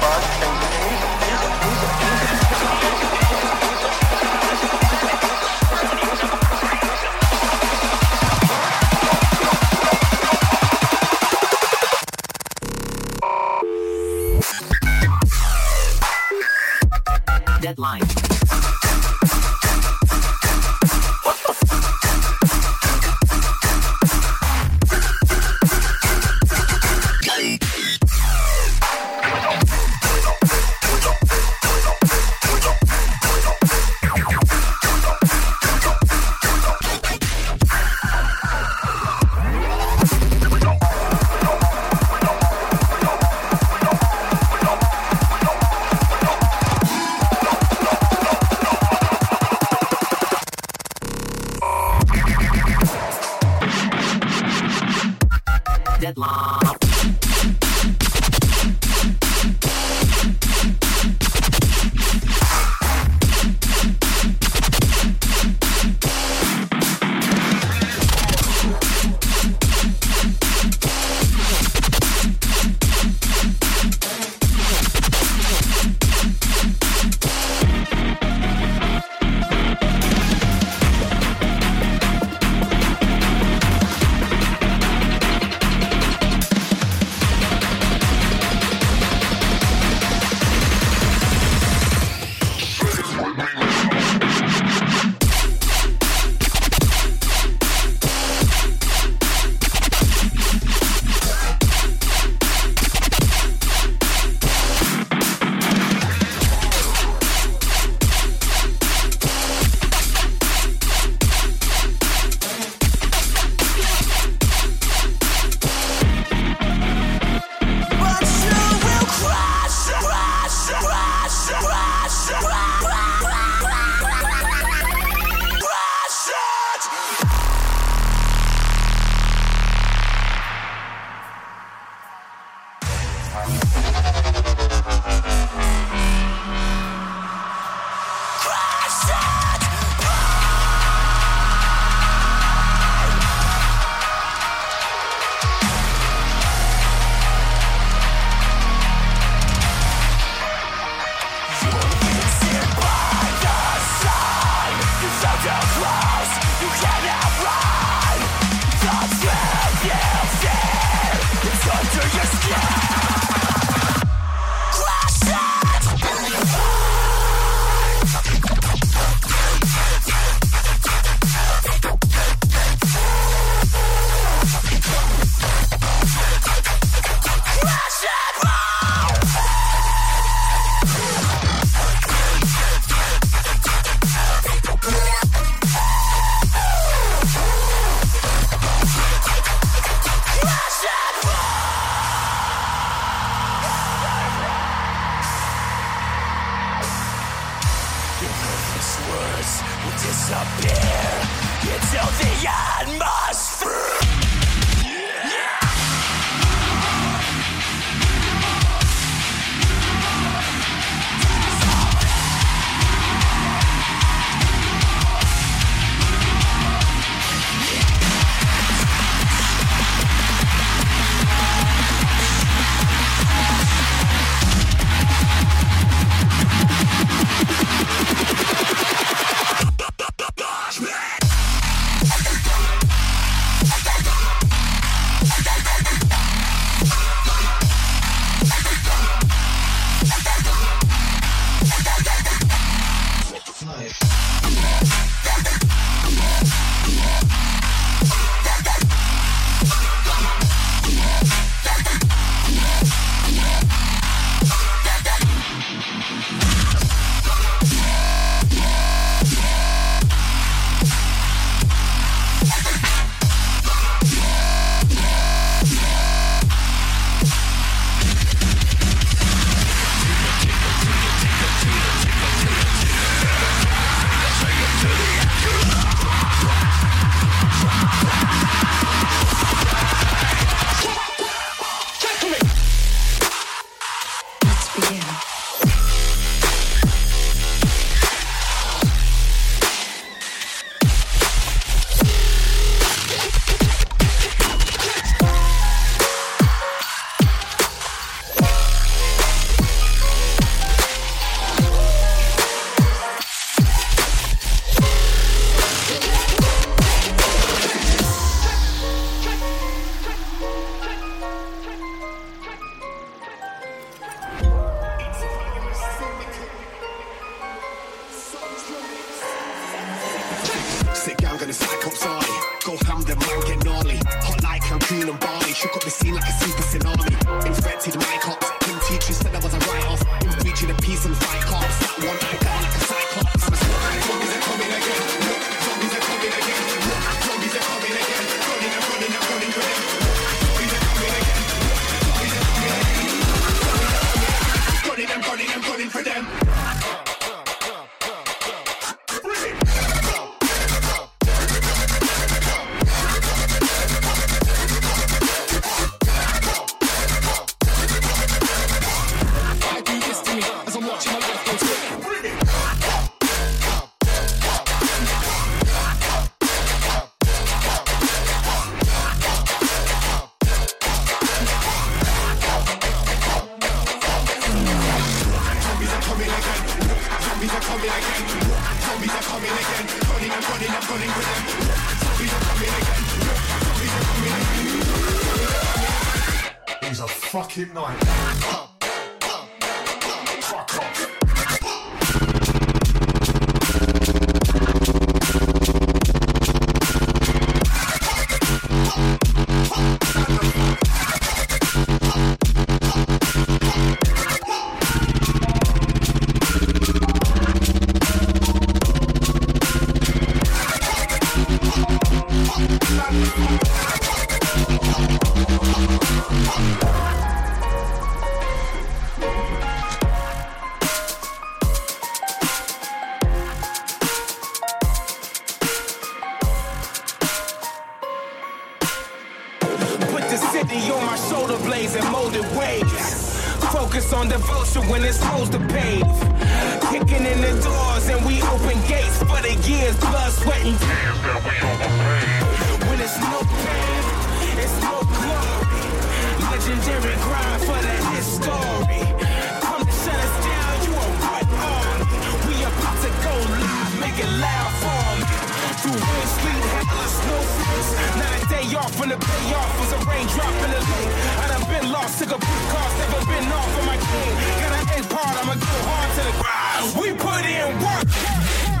bar, things get music, Focus on devotion when it's supposed to pave. Kicking in the doors and we open gates for the years, blood, sweat, and tears that we overpaid. When it's no pain, it's no glory. Legendary grind for the history. Come to shut us down, you a what army? We about to go live, make it loud for me. Through wind, sleet, hail, or snowflakes. Not a day off when the payoff was a raindrop in the lake. Been lost, took a big cost, never been off of my game. Got an A part, I'ma go hard to the ground. We put in work.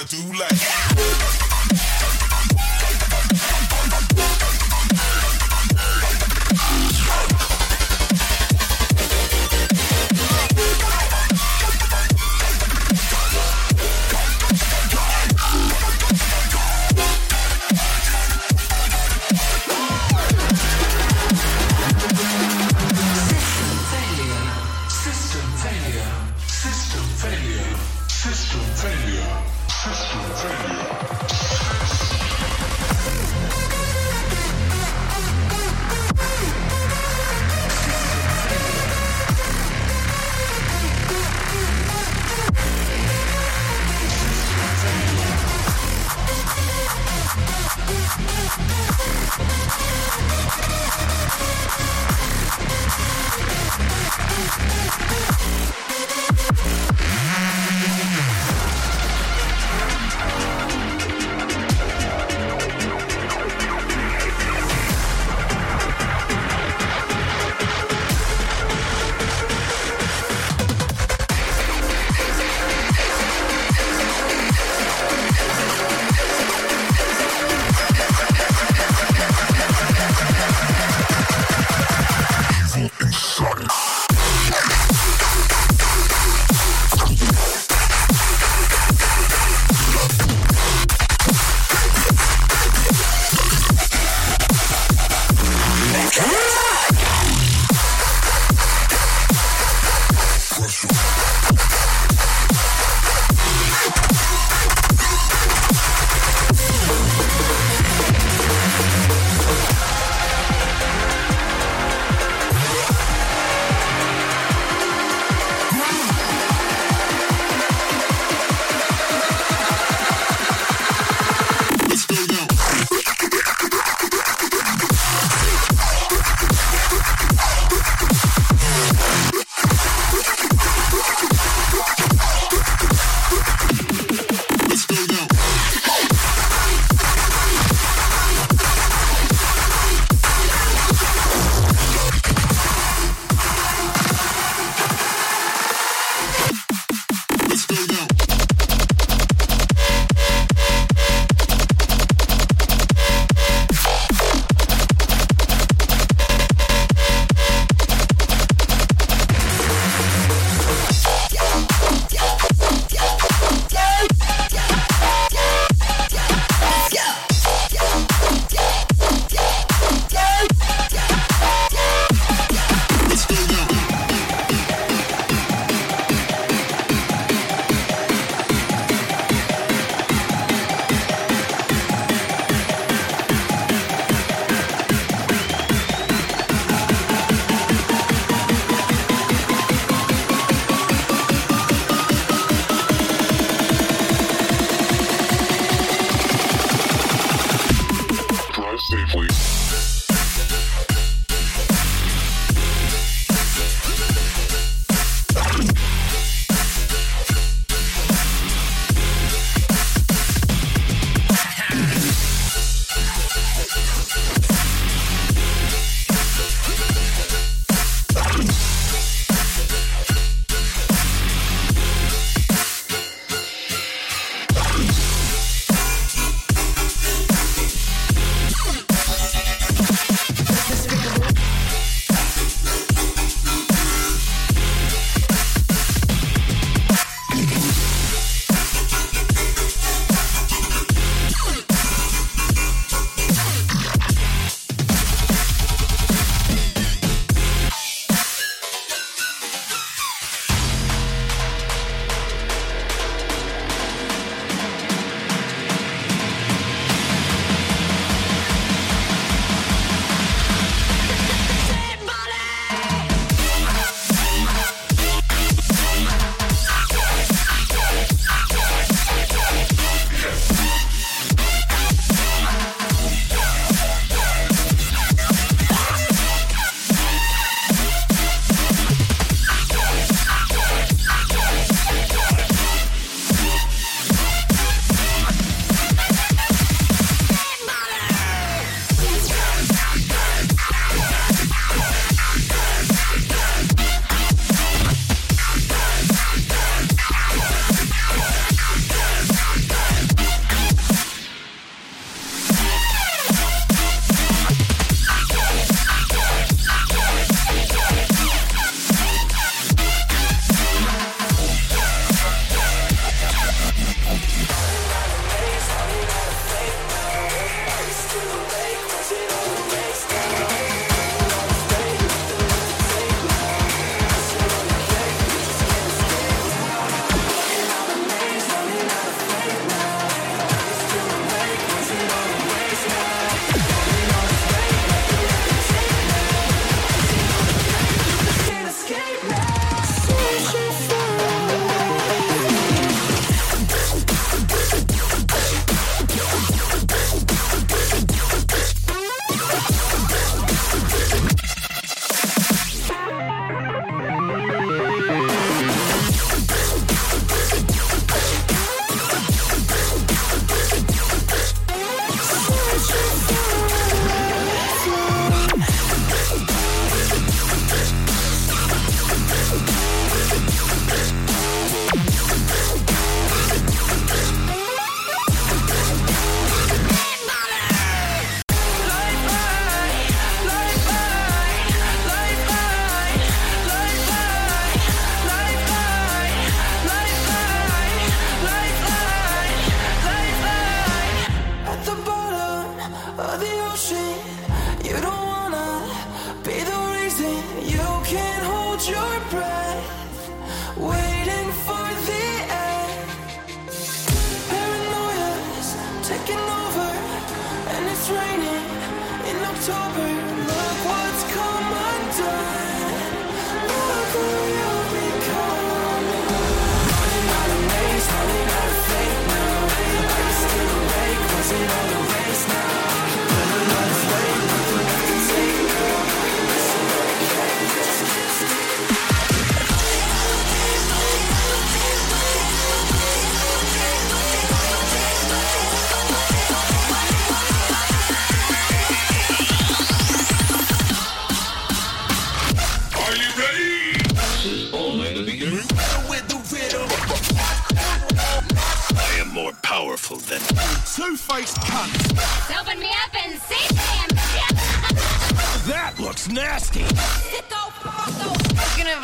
I do like.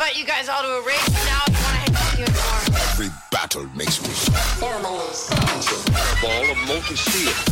Gonna invite you guys all to a race now if you wanna hang out with you anymore. Every battle makes me Ball of molten steel.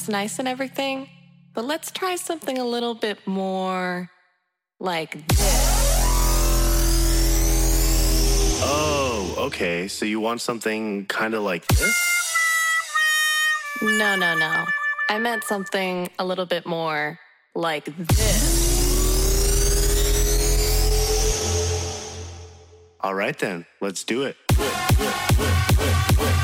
Was nice and everything, but let's try something a little bit more like this. Oh, okay. So you want something kind of like this? No, no, no. I meant something a little bit more like this. All right then, let's do it. Switch.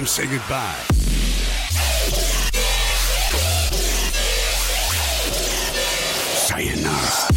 Come say goodbye. Sayonara.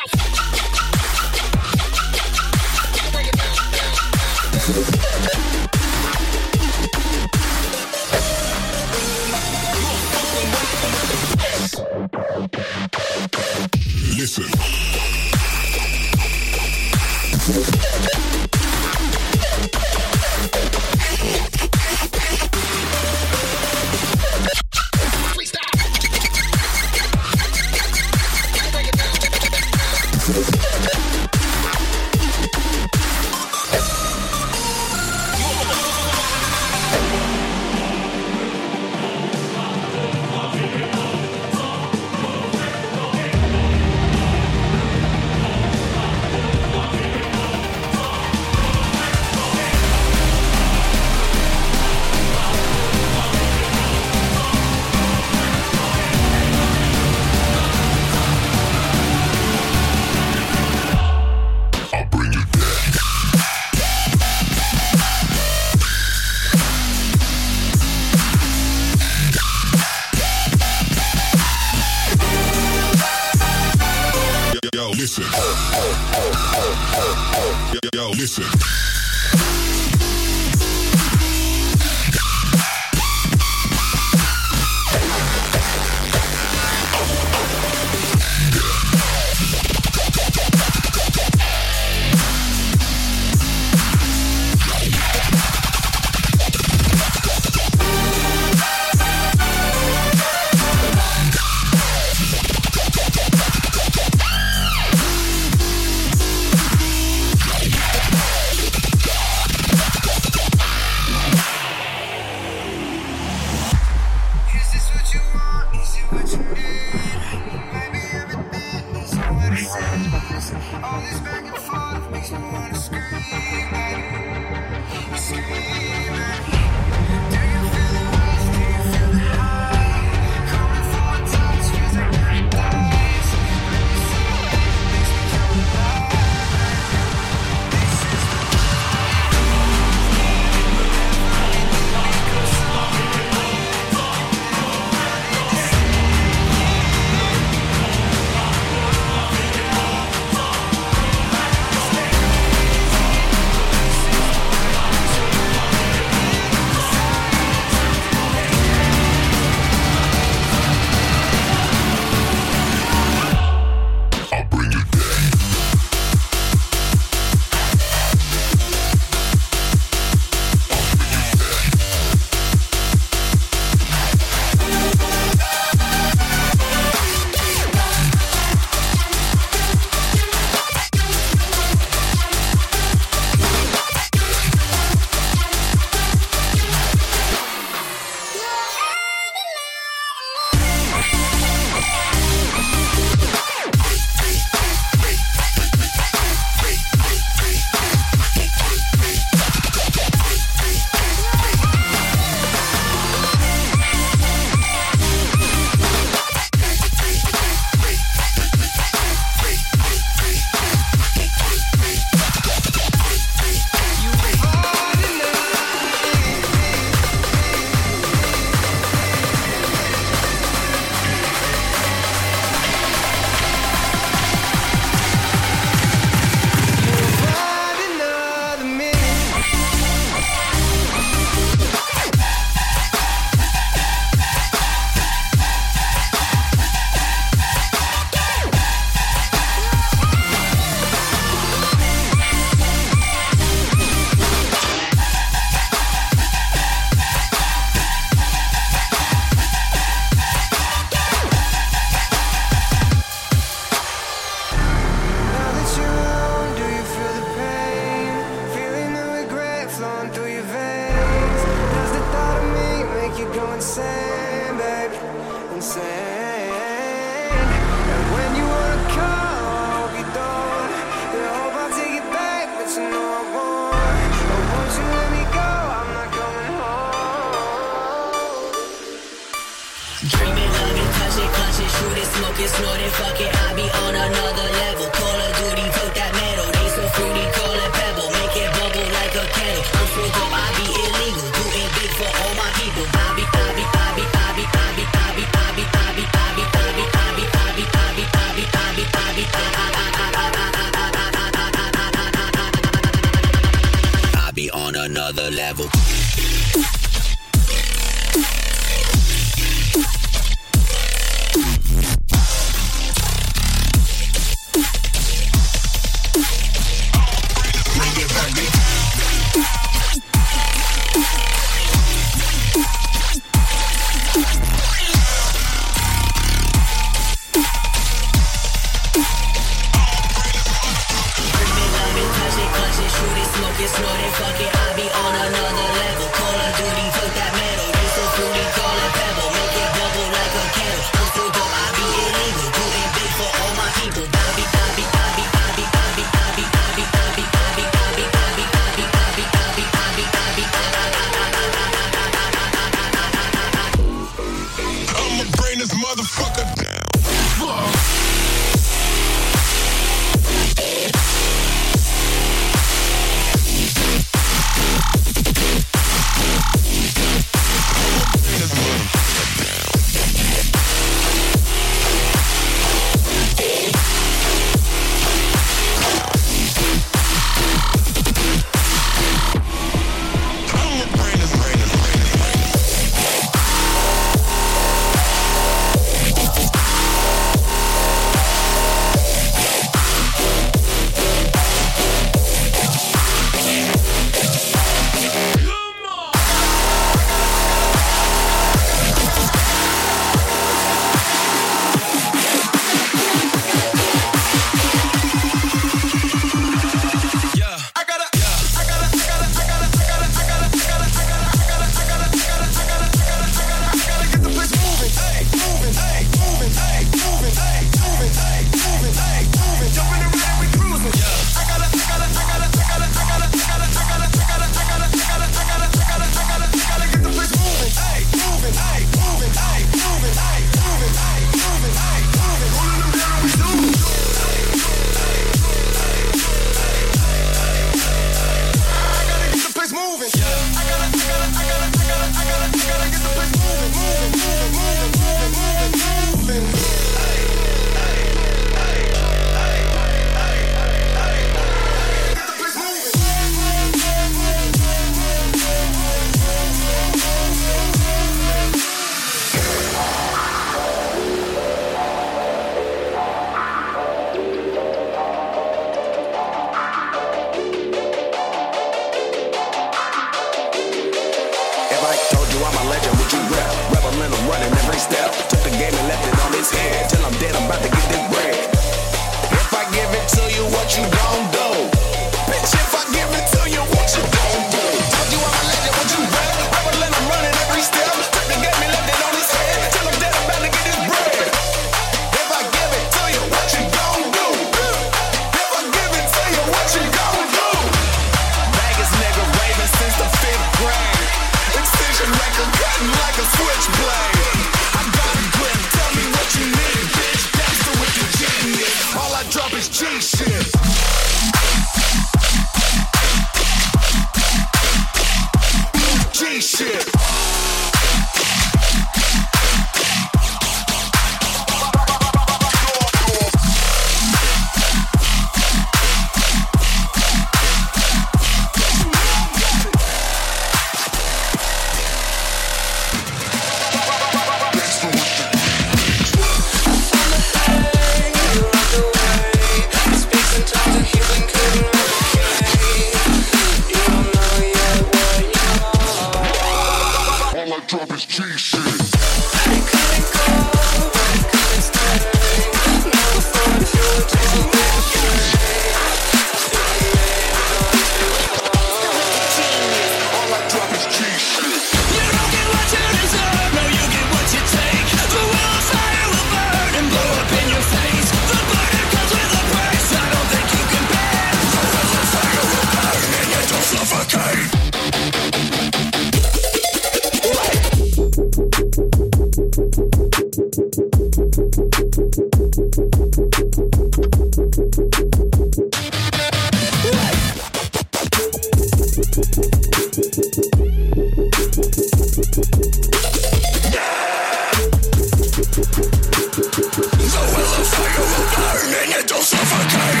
the fire will burn and it'll suffocate.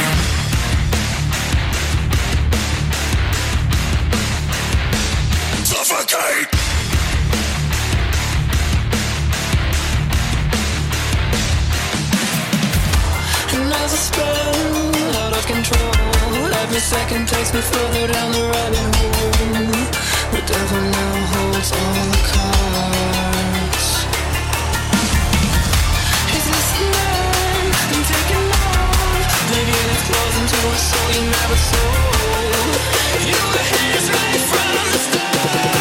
Suffocate. And as I spin out of control, every second takes me further down the rabbit hole. The devil now holds all the cards. into a soul you never saw. You were his right from the start.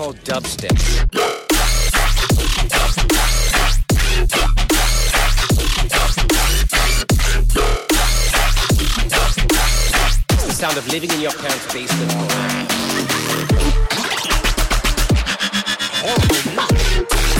called dubstep. sound of living in your parents' basement. Horrible.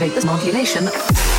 Activate this modulation.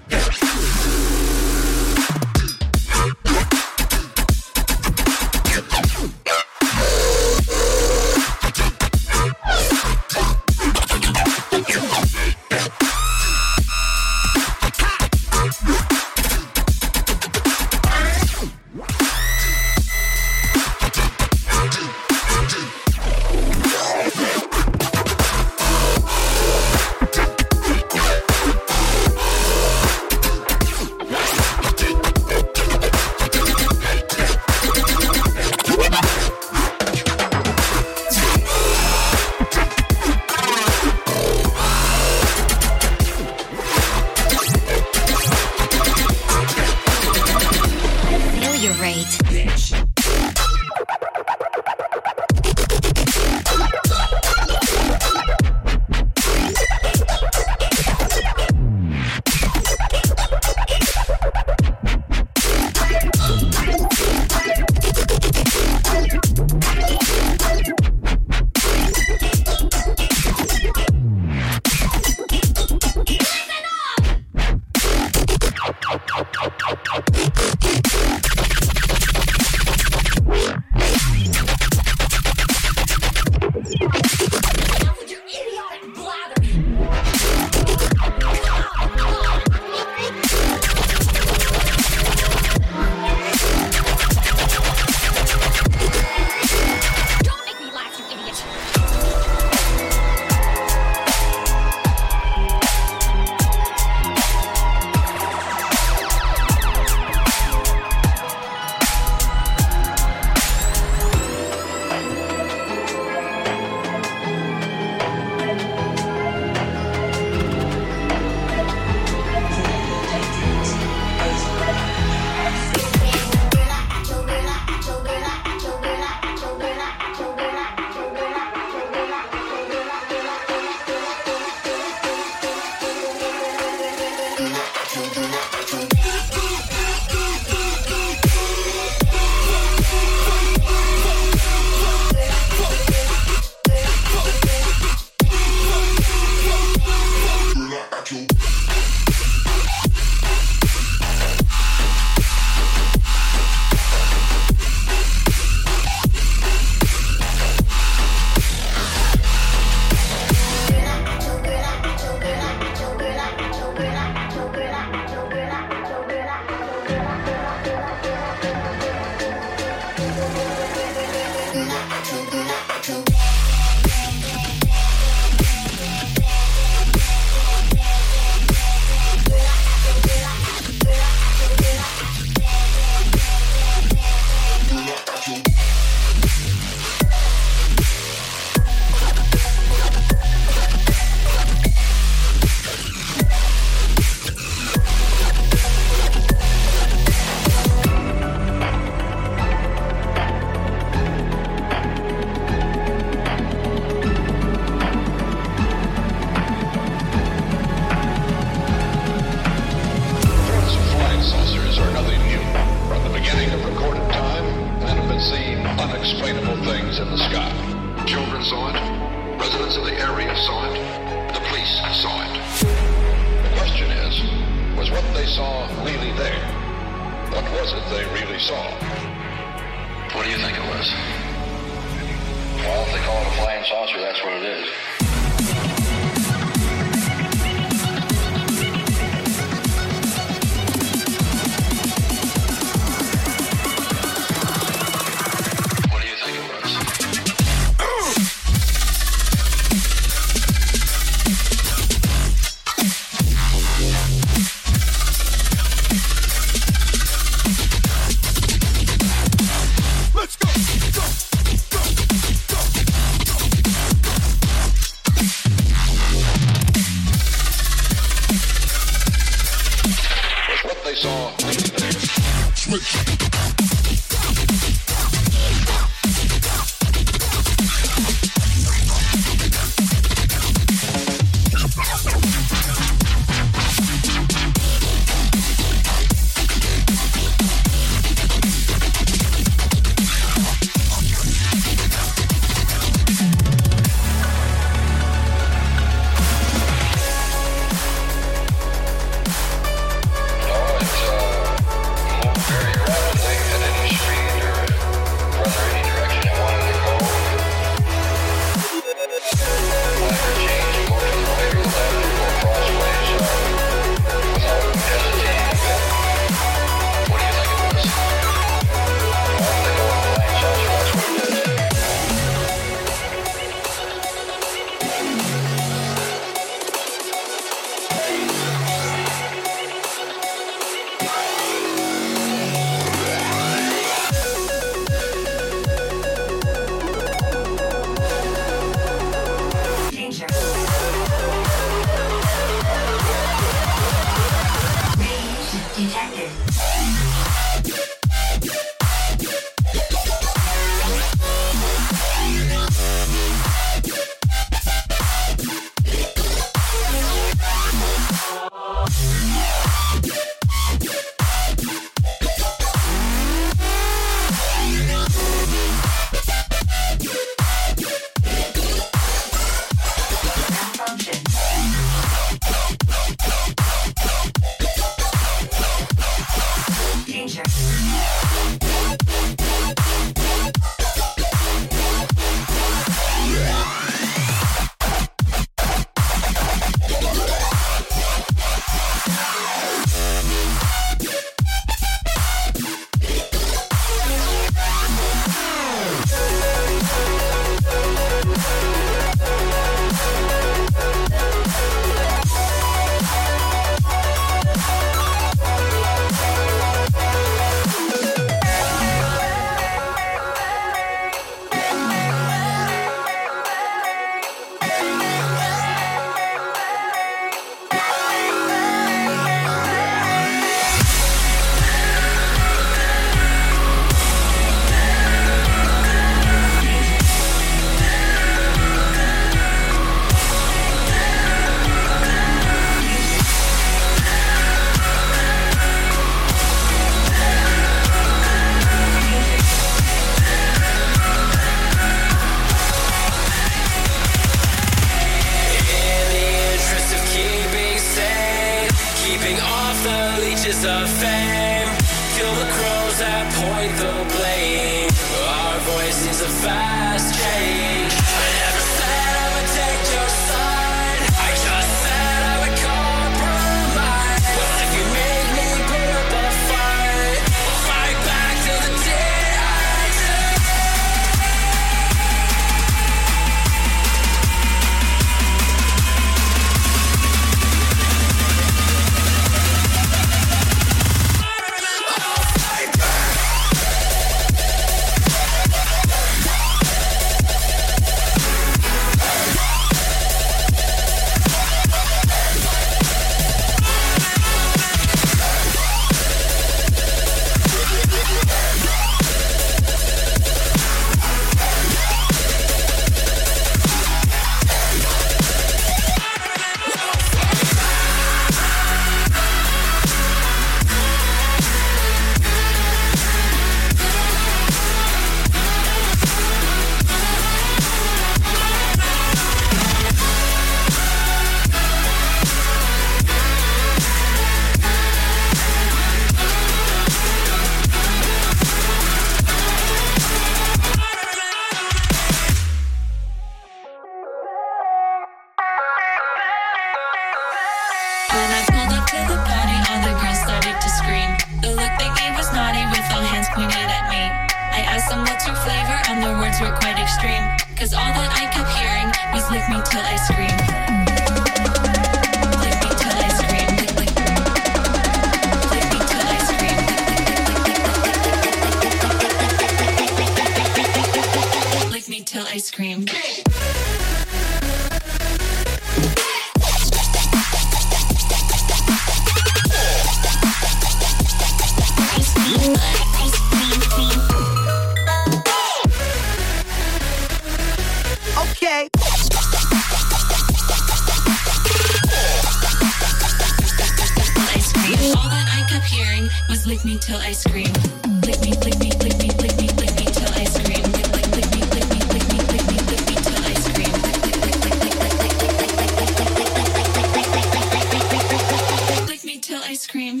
Lick cream.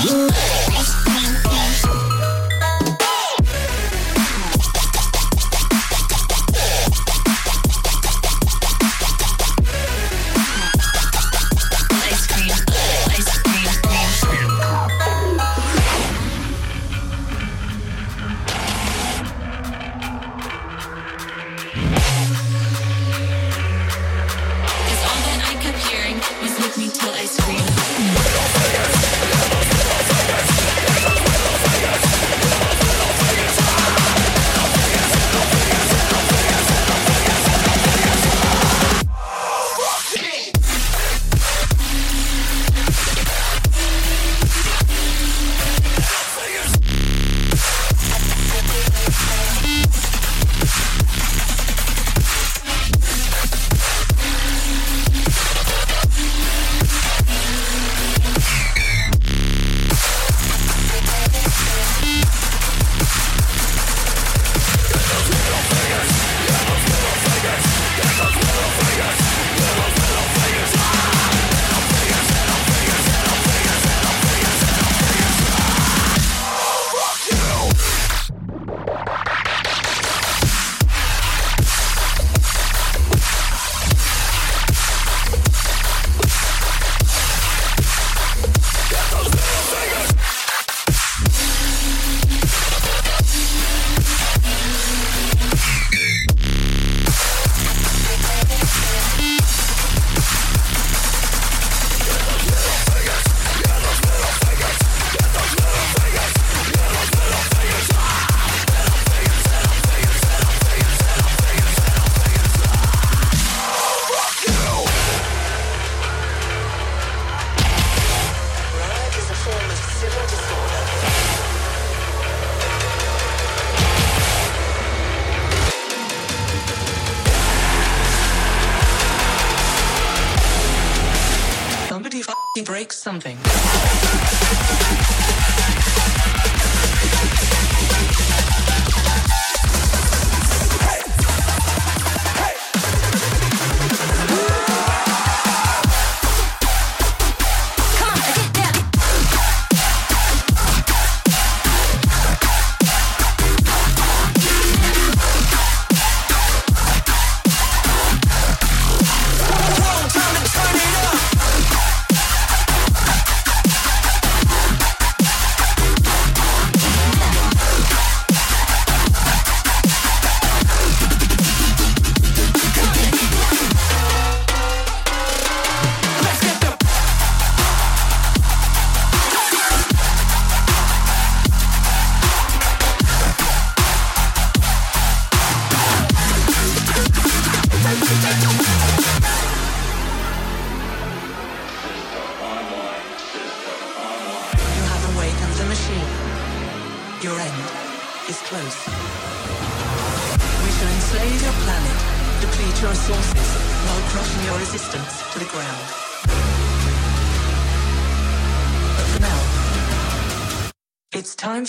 till I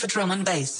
Drum and bass.